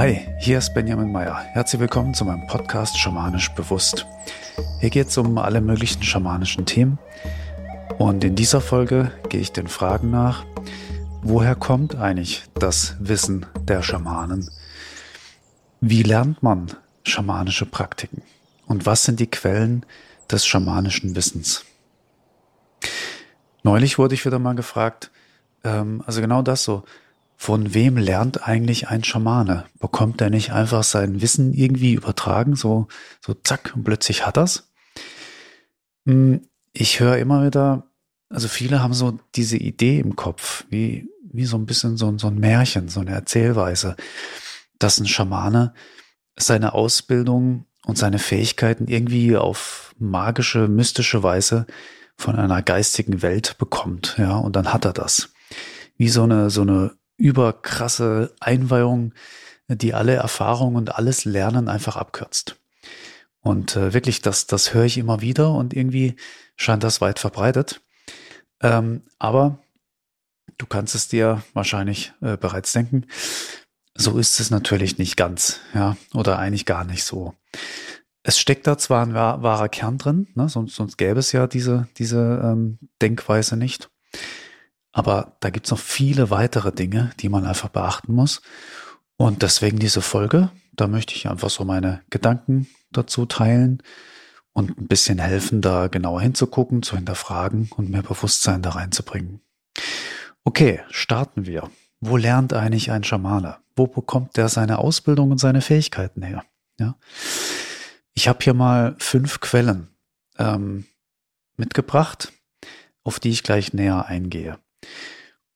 Hi, hier ist Benjamin Meyer. Herzlich willkommen zu meinem Podcast Schamanisch Bewusst. Hier geht es um alle möglichen schamanischen Themen. Und in dieser Folge gehe ich den Fragen nach, woher kommt eigentlich das Wissen der Schamanen? Wie lernt man schamanische Praktiken? Und was sind die Quellen des schamanischen Wissens? Neulich wurde ich wieder mal gefragt, ähm, also genau das so, von wem lernt eigentlich ein Schamane? Bekommt er nicht einfach sein Wissen irgendwie übertragen, so, so zack, und plötzlich hat er's? Hm, ich höre immer wieder, also viele haben so diese Idee im Kopf, wie, wie so ein bisschen so, so ein Märchen, so eine Erzählweise, dass ein Schamane seine Ausbildung und seine Fähigkeiten irgendwie auf magische, mystische Weise von einer geistigen Welt bekommt, ja, und dann hat er das. Wie so eine, so eine überkrasse Einweihung, die alle Erfahrungen und alles Lernen einfach abkürzt. Und äh, wirklich, das, das höre ich immer wieder und irgendwie scheint das weit verbreitet. Ähm, aber du kannst es dir wahrscheinlich äh, bereits denken. So ist es natürlich nicht ganz, ja, oder eigentlich gar nicht so. Es steckt da zwar ein wahrer Kern drin, ne, sonst, sonst gäbe es ja diese, diese ähm, Denkweise nicht. Aber da gibt's noch viele weitere Dinge, die man einfach beachten muss. Und deswegen diese Folge, da möchte ich einfach so meine Gedanken dazu teilen und ein bisschen helfen, da genauer hinzugucken, zu hinterfragen und mehr Bewusstsein da reinzubringen. Okay, starten wir. Wo lernt eigentlich ein Schamane? Wo bekommt der seine Ausbildung und seine Fähigkeiten her? Ja. Ich habe hier mal fünf Quellen ähm, mitgebracht, auf die ich gleich näher eingehe.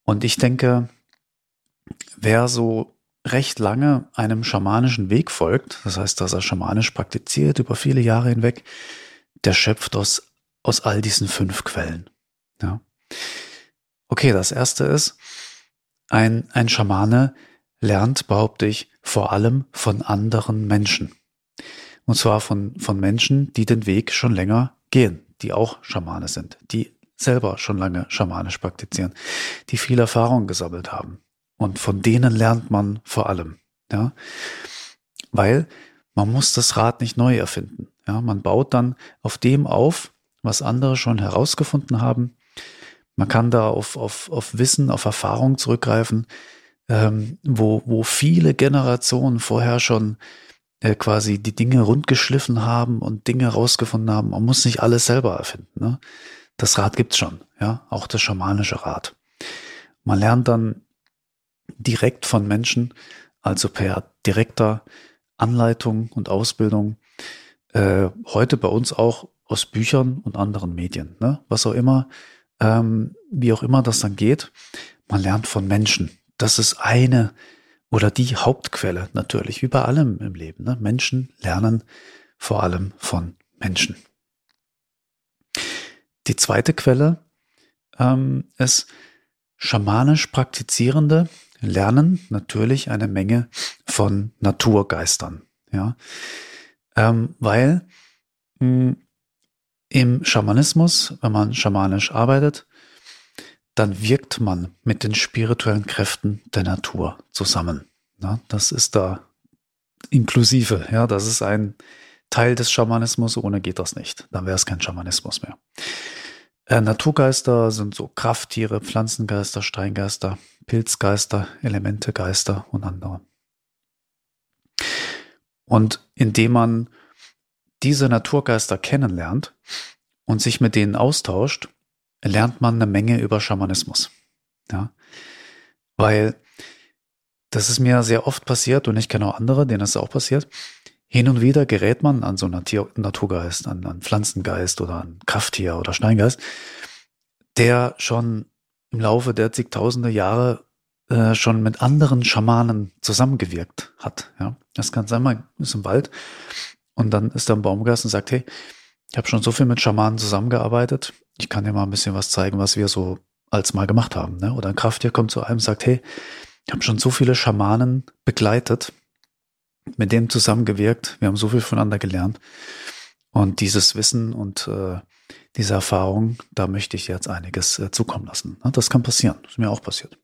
Und ich denke, wer so recht lange einem schamanischen Weg folgt, das heißt, dass er schamanisch praktiziert über viele Jahre hinweg, der schöpft aus, aus all diesen fünf Quellen. Ja. Okay, das erste ist, ein, ein Schamane lernt, behaupte ich, vor allem von anderen Menschen. Und zwar von, von Menschen, die den Weg schon länger gehen, die auch Schamane sind, die selber schon lange schamanisch praktizieren, die viel Erfahrung gesammelt haben. Und von denen lernt man vor allem, ja. Weil man muss das Rad nicht neu erfinden. Ja, man baut dann auf dem auf, was andere schon herausgefunden haben. Man kann da auf, auf, auf Wissen, auf Erfahrung zurückgreifen, ähm, wo, wo viele Generationen vorher schon äh, quasi die Dinge rundgeschliffen haben und Dinge herausgefunden haben. Man muss nicht alles selber erfinden. Ne? Das Rad gibt's schon, ja, auch das schamanische Rad. Man lernt dann direkt von Menschen, also per direkter Anleitung und Ausbildung, äh, heute bei uns auch aus Büchern und anderen Medien, ne? was auch immer, ähm, wie auch immer das dann geht. Man lernt von Menschen. Das ist eine oder die Hauptquelle natürlich, wie bei allem im Leben. Ne? Menschen lernen vor allem von Menschen. Die zweite Quelle ähm, ist schamanisch Praktizierende lernen natürlich eine Menge von Naturgeistern. Ja, ähm, weil mh, hm, im Schamanismus, wenn man schamanisch arbeitet, dann wirkt man mit den spirituellen Kräften der Natur zusammen. Ja, das ist da inklusive. Ja, das ist ein Teil des Schamanismus. Ohne geht das nicht. Dann wäre es kein Schamanismus mehr. Äh, Naturgeister sind so Krafttiere, Pflanzengeister, Steingeister, Pilzgeister, Elementegeister und andere. Und indem man diese Naturgeister kennenlernt und sich mit denen austauscht, lernt man eine Menge über Schamanismus. Ja, weil das ist mir sehr oft passiert und ich kenne auch andere, denen das auch passiert. Hin und wieder gerät man an so einen Naturgeist, an einen Pflanzengeist oder an Krafttier oder Steingeist, der schon im Laufe der zigtausende Jahre äh, schon mit anderen Schamanen zusammengewirkt hat. Ja, das kann sein, man ist im Wald und dann ist da ein Baumgeist und sagt, hey, ich habe schon so viel mit Schamanen zusammengearbeitet, ich kann dir mal ein bisschen was zeigen, was wir so als mal gemacht haben. Ne? Oder ein Krafttier kommt zu einem und sagt, hey, ich habe schon so viele Schamanen begleitet, mit dem zusammengewirkt. Wir haben so viel voneinander gelernt. Und dieses Wissen und äh, diese Erfahrung, da möchte ich jetzt einiges äh, zukommen lassen. Das kann passieren. Das ist mir auch passiert.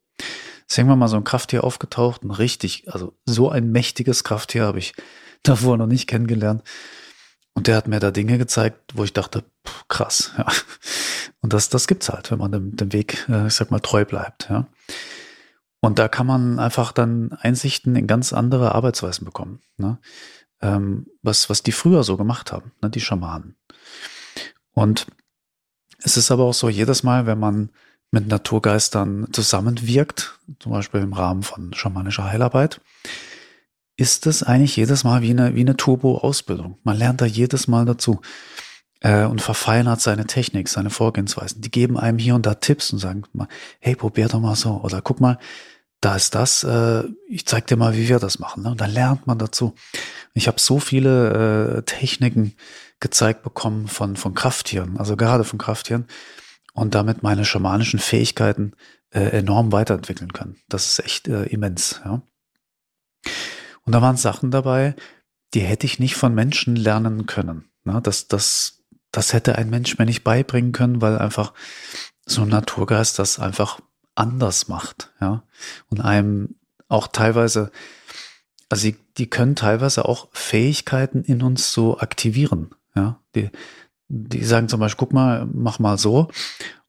ist irgendwann mal so ein Krafttier aufgetaucht, ein richtig, also so ein mächtiges Krafttier habe ich davor noch nicht kennengelernt. Und der hat mir da Dinge gezeigt, wo ich dachte, pff, krass, ja. Und das, das gibt's halt, wenn man dem, dem Weg, äh, ich sag mal, treu bleibt, ja. Und da kann man einfach dann Einsichten in ganz andere Arbeitsweisen bekommen, ne? ähm, was, was die früher so gemacht haben, ne? die Schamanen. Und es ist aber auch so, jedes Mal, wenn man mit Naturgeistern zusammenwirkt, zum Beispiel im Rahmen von schamanischer Heilarbeit, ist es eigentlich jedes Mal wie eine, wie eine Turbo-Ausbildung. Man lernt da jedes Mal dazu äh, und verfeinert seine Technik, seine Vorgehensweisen. Die geben einem hier und da Tipps und sagen mal, hey, probier doch mal so oder guck mal, da ist das, äh, ich zeig dir mal, wie wir das machen. Ne? Und dann lernt man dazu. Ich habe so viele äh, Techniken gezeigt bekommen von, von Krafttieren, also gerade von Krafttieren, und damit meine schamanischen Fähigkeiten äh, enorm weiterentwickeln können. Das ist echt äh, immens. Ja? Und da waren Sachen dabei, die hätte ich nicht von Menschen lernen können. Ne? Das, das, das hätte ein Mensch mir nicht beibringen können, weil einfach so ein Naturgeist das einfach anders macht, ja. Und einem auch teilweise, also die, die können teilweise auch Fähigkeiten in uns so aktivieren, ja. Die, die sagen zum Beispiel, guck mal, mach mal so.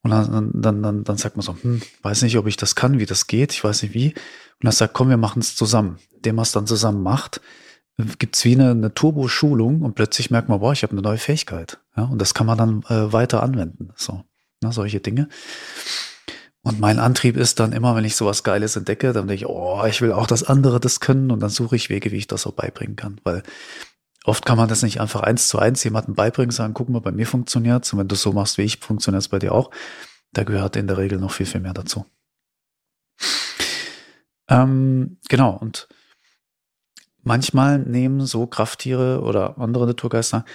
Und dann, dann, dann, dann sagt man so, hm, weiß nicht, ob ich das kann, wie das geht, ich weiß nicht wie. Und dann sagt, komm, wir machen es zusammen. Dem, was dann zusammen macht, gibt's wie eine, eine Turbo-Schulung und plötzlich merkt man, boah, ich habe eine neue Fähigkeit. Ja, und das kann man dann äh, weiter anwenden. So, na, solche Dinge. Und mein Antrieb ist dann immer, wenn ich sowas Geiles entdecke, dann denke ich, oh, ich will auch das andere das können und dann suche ich Wege, wie ich das so beibringen kann. Weil oft kann man das nicht einfach eins zu eins jemandem beibringen, sagen, guck mal, bei mir funktioniert's und wenn du so machst wie ich, funktioniert's bei dir auch. Da gehört in der Regel noch viel, viel mehr dazu. Ähm, genau, und manchmal nehmen so Krafttiere oder andere Naturgeister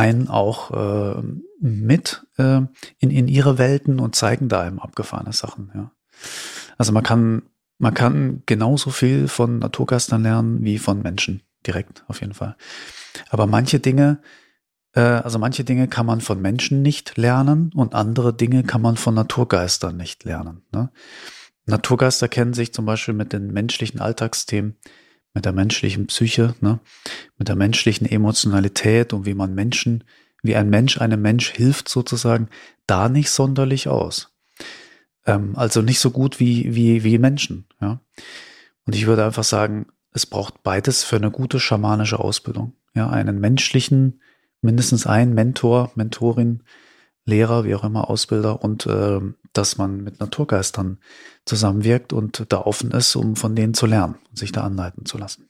einen auch äh, mit äh, in, in ihre Welten und zeigen da einem abgefahrene Sachen. Ja. Also man kann, man kann genauso viel von Naturgeistern lernen wie von Menschen. Direkt, auf jeden Fall. Aber manche Dinge, äh, also manche Dinge kann man von Menschen nicht lernen und andere Dinge kann man von Naturgeistern nicht lernen. Ne? Naturgeister kennen sich zum Beispiel mit den menschlichen Alltagsthemen mit der menschlichen Psyche, ne? mit der menschlichen Emotionalität und wie man Menschen, wie ein Mensch einem Mensch hilft sozusagen, da nicht sonderlich aus. Ähm, also nicht so gut wie, wie, wie Menschen. Ja? Und ich würde einfach sagen, es braucht beides für eine gute schamanische Ausbildung. Ja, einen menschlichen, mindestens ein Mentor, Mentorin, Lehrer, wie auch immer, Ausbilder und äh, dass man mit Naturgeistern zusammenwirkt und da offen ist, um von denen zu lernen und sich da anleiten zu lassen.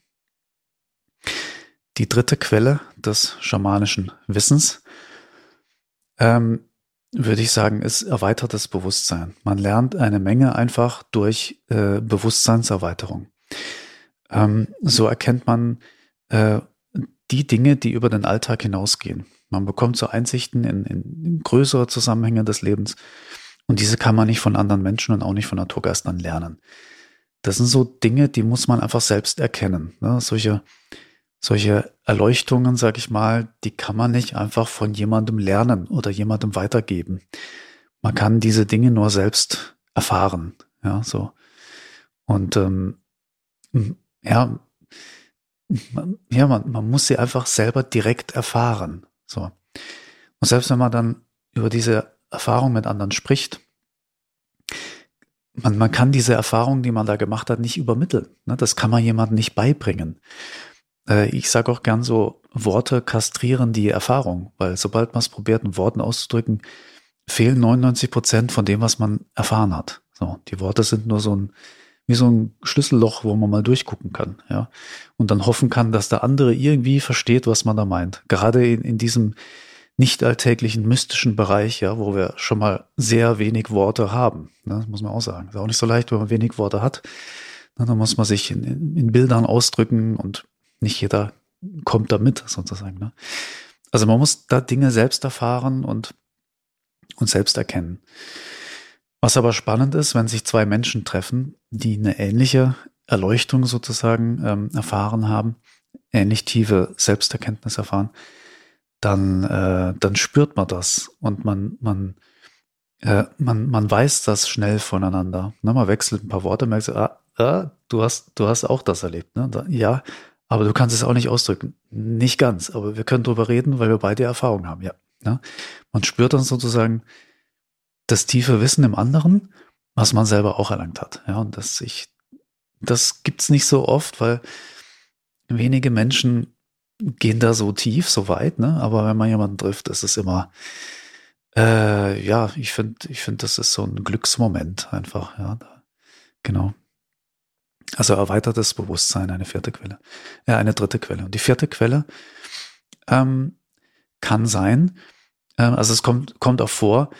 Die dritte Quelle des schamanischen Wissens, ähm, würde ich sagen, ist erweitertes Bewusstsein. Man lernt eine Menge einfach durch äh, Bewusstseinserweiterung. Ähm, so erkennt man äh, die Dinge, die über den Alltag hinausgehen. Man bekommt so Einsichten in, in, in größere Zusammenhänge des Lebens. Und diese kann man nicht von anderen Menschen und auch nicht von Naturgeistern lernen. Das sind so Dinge, die muss man einfach selbst erkennen. Ne? Solche, solche Erleuchtungen, sag ich mal, die kann man nicht einfach von jemandem lernen oder jemandem weitergeben. Man kann diese Dinge nur selbst erfahren. Ja, so. Und ähm, ja, man, ja, man, man muss sie einfach selber direkt erfahren. So. Und selbst wenn man dann über diese Erfahrung mit anderen spricht, man, man kann diese Erfahrung, die man da gemacht hat, nicht übermitteln. Ne? Das kann man jemandem nicht beibringen. Äh, ich sage auch gern so, Worte kastrieren die Erfahrung, weil sobald man es probiert, in Worten auszudrücken, fehlen 99 Prozent von dem, was man erfahren hat. So, die Worte sind nur so ein, wie so ein Schlüsselloch, wo man mal durchgucken kann, ja. Und dann hoffen kann, dass der andere irgendwie versteht, was man da meint. Gerade in, in diesem nicht alltäglichen mystischen Bereich, ja, wo wir schon mal sehr wenig Worte haben. Ne, muss man auch sagen. Ist auch nicht so leicht, wenn man wenig Worte hat. Ne, dann muss man sich in, in Bildern ausdrücken und nicht jeder kommt damit sozusagen. Ne? Also man muss da Dinge selbst erfahren und, und selbst erkennen. Was aber spannend ist, wenn sich zwei Menschen treffen, die eine ähnliche Erleuchtung sozusagen ähm, erfahren haben, ähnlich tiefe Selbsterkenntnis erfahren, dann, äh, dann spürt man das und man, man, äh, man, man weiß das schnell voneinander. Ne? Man wechselt ein paar Worte, merkt so, ah, ah, du hast, du hast auch das erlebt. Ne? Da, ja, aber du kannst es auch nicht ausdrücken. Nicht ganz, aber wir können drüber reden, weil wir beide Erfahrung haben, ja. Ne? Man spürt dann sozusagen das tiefe Wissen im anderen, was man selber auch erlangt hat. Ja, und das ich, das gibt's nicht so oft, weil wenige Menschen gehen da so tief, so weit, ne? Aber wenn man jemanden trifft, ist es immer, äh, ja, ich finde, ich finde, das ist so ein Glücksmoment einfach, ja. Genau. Also erweitertes Bewusstsein, eine vierte Quelle. Ja, eine dritte Quelle. Und die vierte Quelle ähm, kann sein, ähm, also es kommt, kommt auch vor,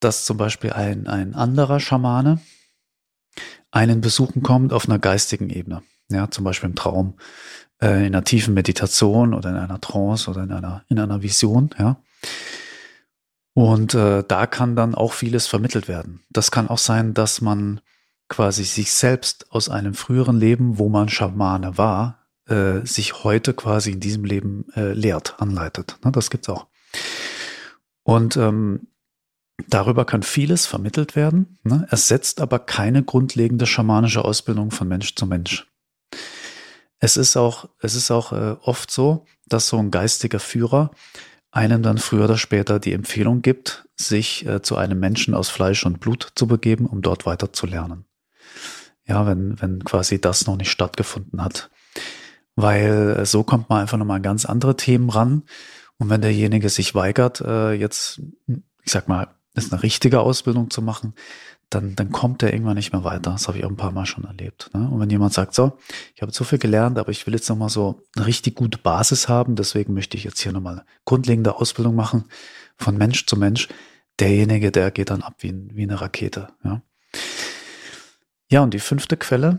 dass zum Beispiel ein, ein anderer Schamane einen besuchen kommt auf einer geistigen Ebene. Ja, zum Beispiel im Traum, äh, in einer tiefen Meditation oder in einer Trance oder in einer, in einer Vision, ja. Und äh, da kann dann auch vieles vermittelt werden. Das kann auch sein, dass man quasi sich selbst aus einem früheren Leben, wo man Schamane war, äh, sich heute quasi in diesem Leben äh, lehrt, anleitet. Ne, das gibt's auch. Und ähm, darüber kann vieles vermittelt werden. Ne? Es setzt aber keine grundlegende schamanische Ausbildung von Mensch zu Mensch. Es ist auch, es ist auch äh, oft so, dass so ein geistiger Führer einem dann früher oder später die Empfehlung gibt, sich äh, zu einem Menschen aus Fleisch und Blut zu begeben, um dort weiter zu lernen. Ja, wenn, wenn quasi das noch nicht stattgefunden hat. Weil äh, so kommt man einfach nochmal an ganz andere Themen ran. Und wenn derjenige sich weigert, äh, jetzt, ich sag mal, ist eine richtige Ausbildung zu machen, dann, dann kommt er irgendwann nicht mehr weiter. Das habe ich auch ein paar Mal schon erlebt. Ne? Und wenn jemand sagt, so, ich habe so viel gelernt, aber ich will jetzt nochmal so eine richtig gute Basis haben, deswegen möchte ich jetzt hier nochmal grundlegende Ausbildung machen, von Mensch zu Mensch, derjenige, der geht dann ab wie, wie eine Rakete. Ja? ja, und die fünfte Quelle,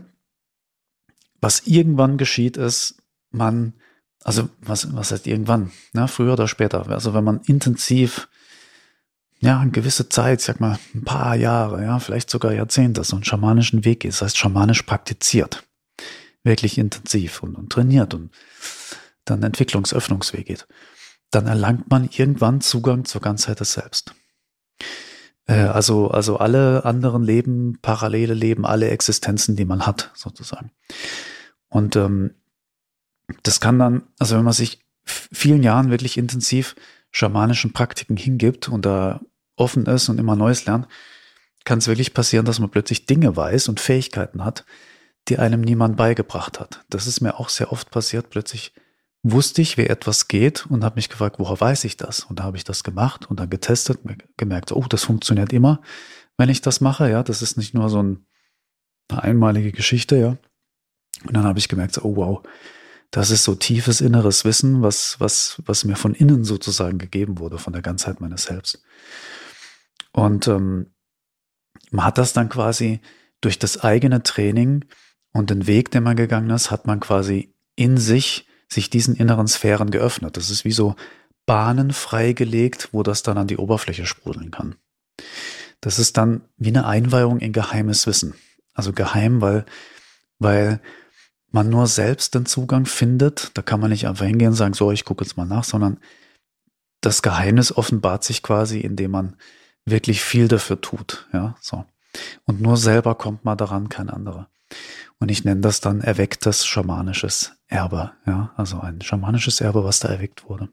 was irgendwann geschieht, ist, man, also was, was heißt irgendwann, ne? früher oder später, also wenn man intensiv ja, eine gewisse Zeit, sag mal, ein paar Jahre, ja, vielleicht sogar Jahrzehnte, so einen schamanischen Weg geht, das heißt schamanisch praktiziert, wirklich intensiv und, und trainiert und dann Entwicklungsöffnungsweg geht, dann erlangt man irgendwann Zugang zur Ganzheit des Selbst. Äh, also, also alle anderen Leben, parallele Leben, alle Existenzen, die man hat, sozusagen. Und ähm, das kann dann, also wenn man sich vielen Jahren wirklich intensiv schamanischen Praktiken hingibt und da offen ist und immer Neues lernt, kann es wirklich passieren, dass man plötzlich Dinge weiß und Fähigkeiten hat, die einem niemand beigebracht hat. Das ist mir auch sehr oft passiert. Plötzlich wusste ich, wie etwas geht und habe mich gefragt, woher weiß ich das? Und da habe ich das gemacht und dann getestet, gemerkt, oh, das funktioniert immer, wenn ich das mache. Ja, das ist nicht nur so ein, eine einmalige Geschichte, ja. Und dann habe ich gemerkt, oh wow, das ist so tiefes inneres Wissen, was, was, was mir von innen sozusagen gegeben wurde, von der Ganzheit meines Selbst. Und ähm, man hat das dann quasi durch das eigene Training und den Weg, den man gegangen ist, hat man quasi in sich sich diesen inneren Sphären geöffnet. Das ist wie so Bahnen freigelegt, wo das dann an die Oberfläche sprudeln kann. Das ist dann wie eine Einweihung in geheimes Wissen. Also geheim, weil, weil man nur selbst den Zugang findet. Da kann man nicht einfach hingehen und sagen, so, ich gucke jetzt mal nach, sondern das Geheimnis offenbart sich quasi, indem man wirklich viel dafür tut. Ja, so. Und nur selber kommt man daran, kein anderer. Und ich nenne das dann erwecktes schamanisches Erbe. Ja, also ein schamanisches Erbe, was da erweckt wurde.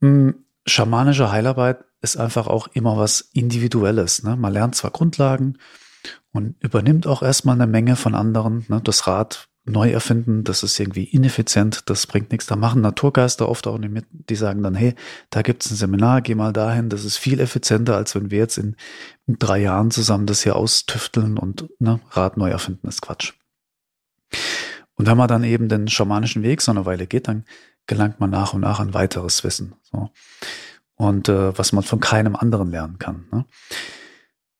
Hm, schamanische Heilarbeit ist einfach auch immer was Individuelles. Ne? Man lernt zwar Grundlagen, und übernimmt auch erstmal eine Menge von anderen. Ne? Das Rad neu erfinden, das ist irgendwie ineffizient, das bringt nichts. Da machen Naturgeister oft auch nicht mit, die sagen dann, hey, da gibt's ein Seminar, geh mal dahin, das ist viel effizienter, als wenn wir jetzt in, in drei Jahren zusammen das hier austüfteln und ne, Rad neu erfinden, ist Quatsch. Und wenn man dann eben den schamanischen Weg so eine Weile geht, dann gelangt man nach und nach an weiteres Wissen. So. Und äh, was man von keinem anderen lernen kann. Ne?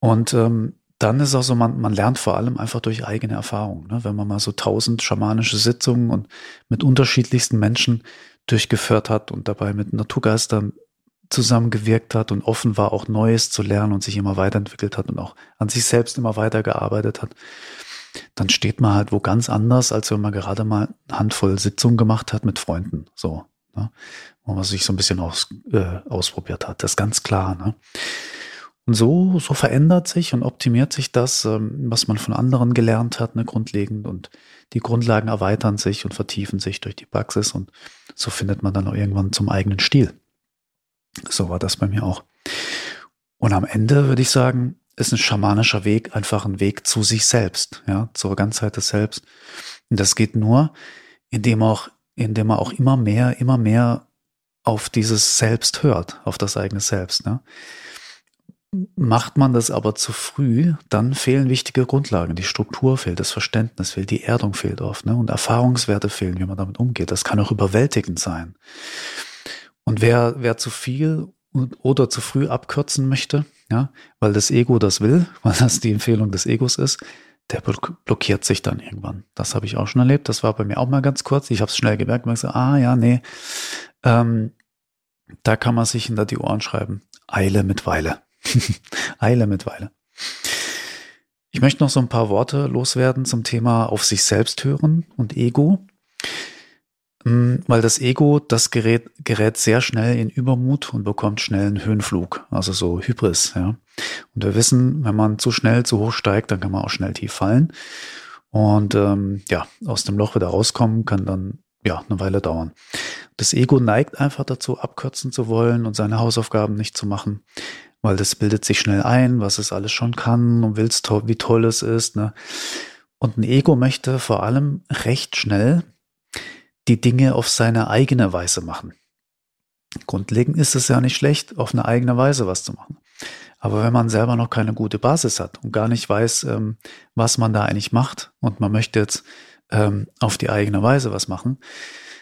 Und ähm, dann ist auch so, man, man lernt vor allem einfach durch eigene Erfahrung. Ne? Wenn man mal so tausend schamanische Sitzungen und mit unterschiedlichsten Menschen durchgeführt hat und dabei mit Naturgeistern zusammengewirkt hat und offen war, auch Neues zu lernen und sich immer weiterentwickelt hat und auch an sich selbst immer weitergearbeitet hat, dann steht man halt wo ganz anders, als wenn man gerade mal eine Handvoll Sitzungen gemacht hat mit Freunden. So. ne? wo man sich so ein bisschen aus, äh, ausprobiert hat. Das ist ganz klar. Ne? Und so, so verändert sich und optimiert sich das, ähm, was man von anderen gelernt hat, ne, grundlegend. Und die Grundlagen erweitern sich und vertiefen sich durch die Praxis. Und so findet man dann auch irgendwann zum eigenen Stil. So war das bei mir auch. Und am Ende würde ich sagen, ist ein schamanischer Weg einfach ein Weg zu sich selbst, ja, zur Ganzheit des Selbst. Und das geht nur, indem auch, indem man auch immer mehr, immer mehr auf dieses Selbst hört, auf das eigene Selbst. Ne? Macht man das aber zu früh, dann fehlen wichtige Grundlagen. Die Struktur fehlt, das Verständnis fehlt, die Erdung fehlt oft, ne? Und Erfahrungswerte fehlen, wie man damit umgeht. Das kann auch überwältigend sein. Und wer, wer zu viel oder zu früh abkürzen möchte, ja, weil das Ego das will, weil das die Empfehlung des Egos ist, der blockiert sich dann irgendwann. Das habe ich auch schon erlebt. Das war bei mir auch mal ganz kurz. Ich habe es schnell gemerkt, und gesagt, ah ja, nee, ähm, da kann man sich hinter die Ohren schreiben. Eile mit Weile. Eile mit Weile. Ich möchte noch so ein paar Worte loswerden zum Thema auf sich selbst hören und Ego. Mm, weil das Ego, das gerät, gerät sehr schnell in Übermut und bekommt schnell einen Höhenflug, also so Hybris, ja. Und wir wissen, wenn man zu schnell zu hoch steigt, dann kann man auch schnell tief fallen. Und ähm, ja, aus dem Loch wieder rauskommen kann dann ja eine Weile dauern. Das Ego neigt einfach dazu, abkürzen zu wollen und seine Hausaufgaben nicht zu machen, weil das bildet sich schnell ein, was es alles schon kann und willst, wie toll es ist. Ne? Und ein Ego möchte vor allem recht schnell die Dinge auf seine eigene Weise machen. Grundlegend ist es ja nicht schlecht, auf eine eigene Weise was zu machen. Aber wenn man selber noch keine gute Basis hat und gar nicht weiß, ähm, was man da eigentlich macht und man möchte jetzt ähm, auf die eigene Weise was machen,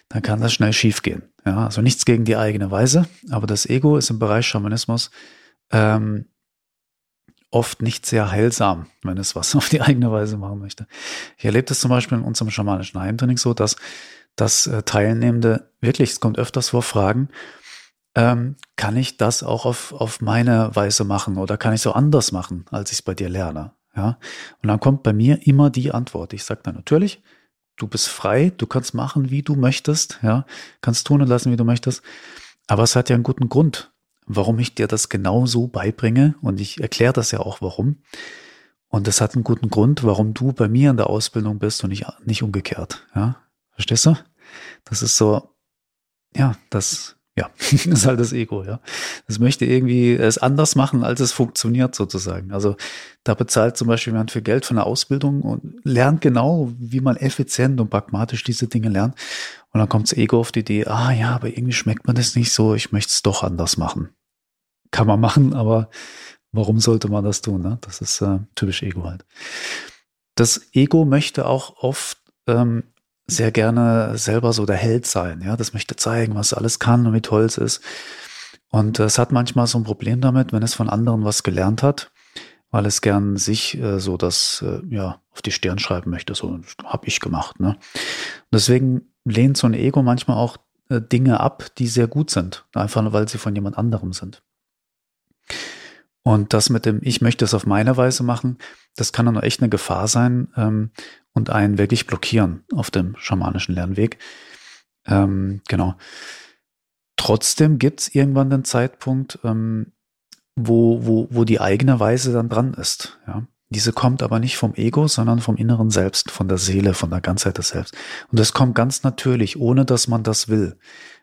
dann kann das schnell schiefgehen. Ja, also nichts gegen die eigene Weise, aber das Ego ist im Bereich Schamanismus ähm, oft nicht sehr heilsam, wenn es was auf die eigene Weise machen möchte. Ich erlebe das zum Beispiel in unserem schamanischen Heimtraining so, dass dass äh, Teilnehmende wirklich, es kommt öfters vor, fragen, ähm, kann ich das auch auf, auf meine Weise machen oder kann ich so anders machen, als ich es bei dir lerne? Ja. Und dann kommt bei mir immer die Antwort. Ich sage dann natürlich, du bist frei, du kannst machen, wie du möchtest, ja, kannst tun und lassen, wie du möchtest. Aber es hat ja einen guten Grund, warum ich dir das genau so beibringe. Und ich erkläre das ja auch, warum. Und es hat einen guten Grund, warum du bei mir in der Ausbildung bist und nicht, nicht umgekehrt. Ja, Verstehst du? Das ist so, ja, das, ja, das ist halt das Ego, ja. Das möchte irgendwie es anders machen, als es funktioniert sozusagen. Also da bezahlt zum Beispiel jemand für Geld von der Ausbildung und lernt genau, wie man effizient und pragmatisch diese Dinge lernt. Und dann kommt das Ego auf die Idee, ah ja, aber irgendwie schmeckt man das nicht so, ich möchte es doch anders machen. Kann man machen, aber warum sollte man das tun? Ne? Das ist äh, typisch Ego halt. Das Ego möchte auch oft ähm, sehr gerne selber so der Held sein. Ja, das möchte zeigen, was alles kann und wie toll es ist. Und es hat manchmal so ein Problem damit, wenn es von anderen was gelernt hat, weil es gern sich äh, so das äh, ja auf die Stirn schreiben möchte. So habe ich gemacht. Ne? Deswegen lehnt so ein Ego manchmal auch äh, Dinge ab, die sehr gut sind, einfach nur weil sie von jemand anderem sind. Und das mit dem, ich möchte es auf meine Weise machen, das kann dann echt eine Gefahr sein ähm, und einen wirklich blockieren auf dem schamanischen Lernweg. Ähm, genau. Trotzdem gibt es irgendwann den Zeitpunkt, ähm, wo, wo, wo die eigene Weise dann dran ist. Ja? Diese kommt aber nicht vom Ego, sondern vom inneren Selbst, von der Seele, von der Ganzheit des Selbst. Und das kommt ganz natürlich, ohne dass man das will.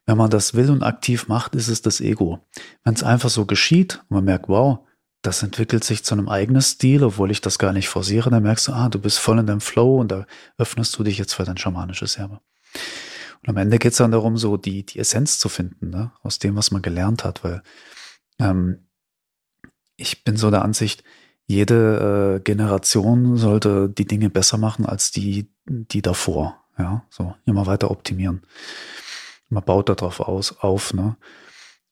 Wenn man das will und aktiv macht, ist es das Ego. Wenn es einfach so geschieht und man merkt, wow, das entwickelt sich zu einem eigenen Stil, obwohl ich das gar nicht forciere. Dann merkst du, ah, du bist voll in deinem Flow und da öffnest du dich jetzt für dein schamanisches Erbe. Und am Ende geht es dann darum, so die, die Essenz zu finden, ne? aus dem, was man gelernt hat, weil ähm, ich bin so der Ansicht, jede äh, Generation sollte die Dinge besser machen als die, die davor. Ja, so immer weiter optimieren. Man baut darauf aus, auf, ne?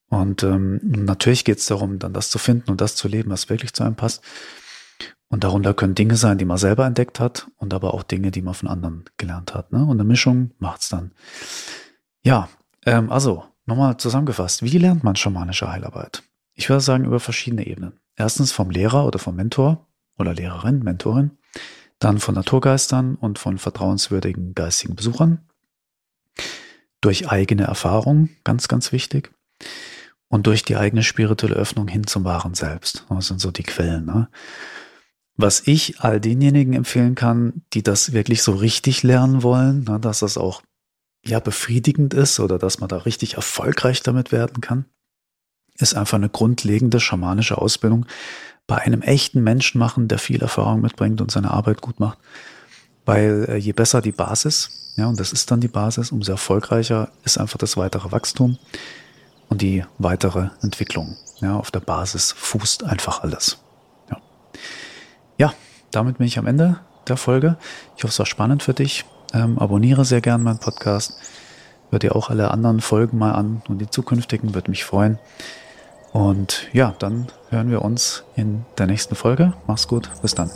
Und ähm, natürlich geht es darum, dann das zu finden und das zu leben, was wirklich zu einem passt. Und darunter können Dinge sein, die man selber entdeckt hat und aber auch Dinge, die man von anderen gelernt hat. Ne? Und eine Mischung macht's dann. Ja, ähm, also nochmal zusammengefasst, wie lernt man schamanische Heilarbeit? Ich würde sagen, über verschiedene Ebenen. Erstens vom Lehrer oder vom Mentor oder Lehrerin, Mentorin, dann von Naturgeistern und von vertrauenswürdigen geistigen Besuchern. durch eigene Erfahrung, ganz, ganz wichtig. Und durch die eigene spirituelle Öffnung hin zum wahren Selbst. Das sind so die Quellen. Ne? Was ich all denjenigen empfehlen kann, die das wirklich so richtig lernen wollen, ne, dass das auch ja befriedigend ist oder dass man da richtig erfolgreich damit werden kann, ist einfach eine grundlegende schamanische Ausbildung bei einem echten Menschen machen, der viel Erfahrung mitbringt und seine Arbeit gut macht. Weil äh, je besser die Basis, ja, und das ist dann die Basis, umso erfolgreicher ist einfach das weitere Wachstum und die weitere Entwicklung. Ja, auf der Basis fußt einfach alles. Ja. ja, damit bin ich am Ende der Folge. Ich hoffe, es war spannend für dich. Ähm, abonniere sehr gern meinen Podcast. Hör dir auch alle anderen Folgen mal an und die zukünftigen, würde mich freuen. Und ja, dann hören wir uns in der nächsten Folge. Mach's gut, bis dann.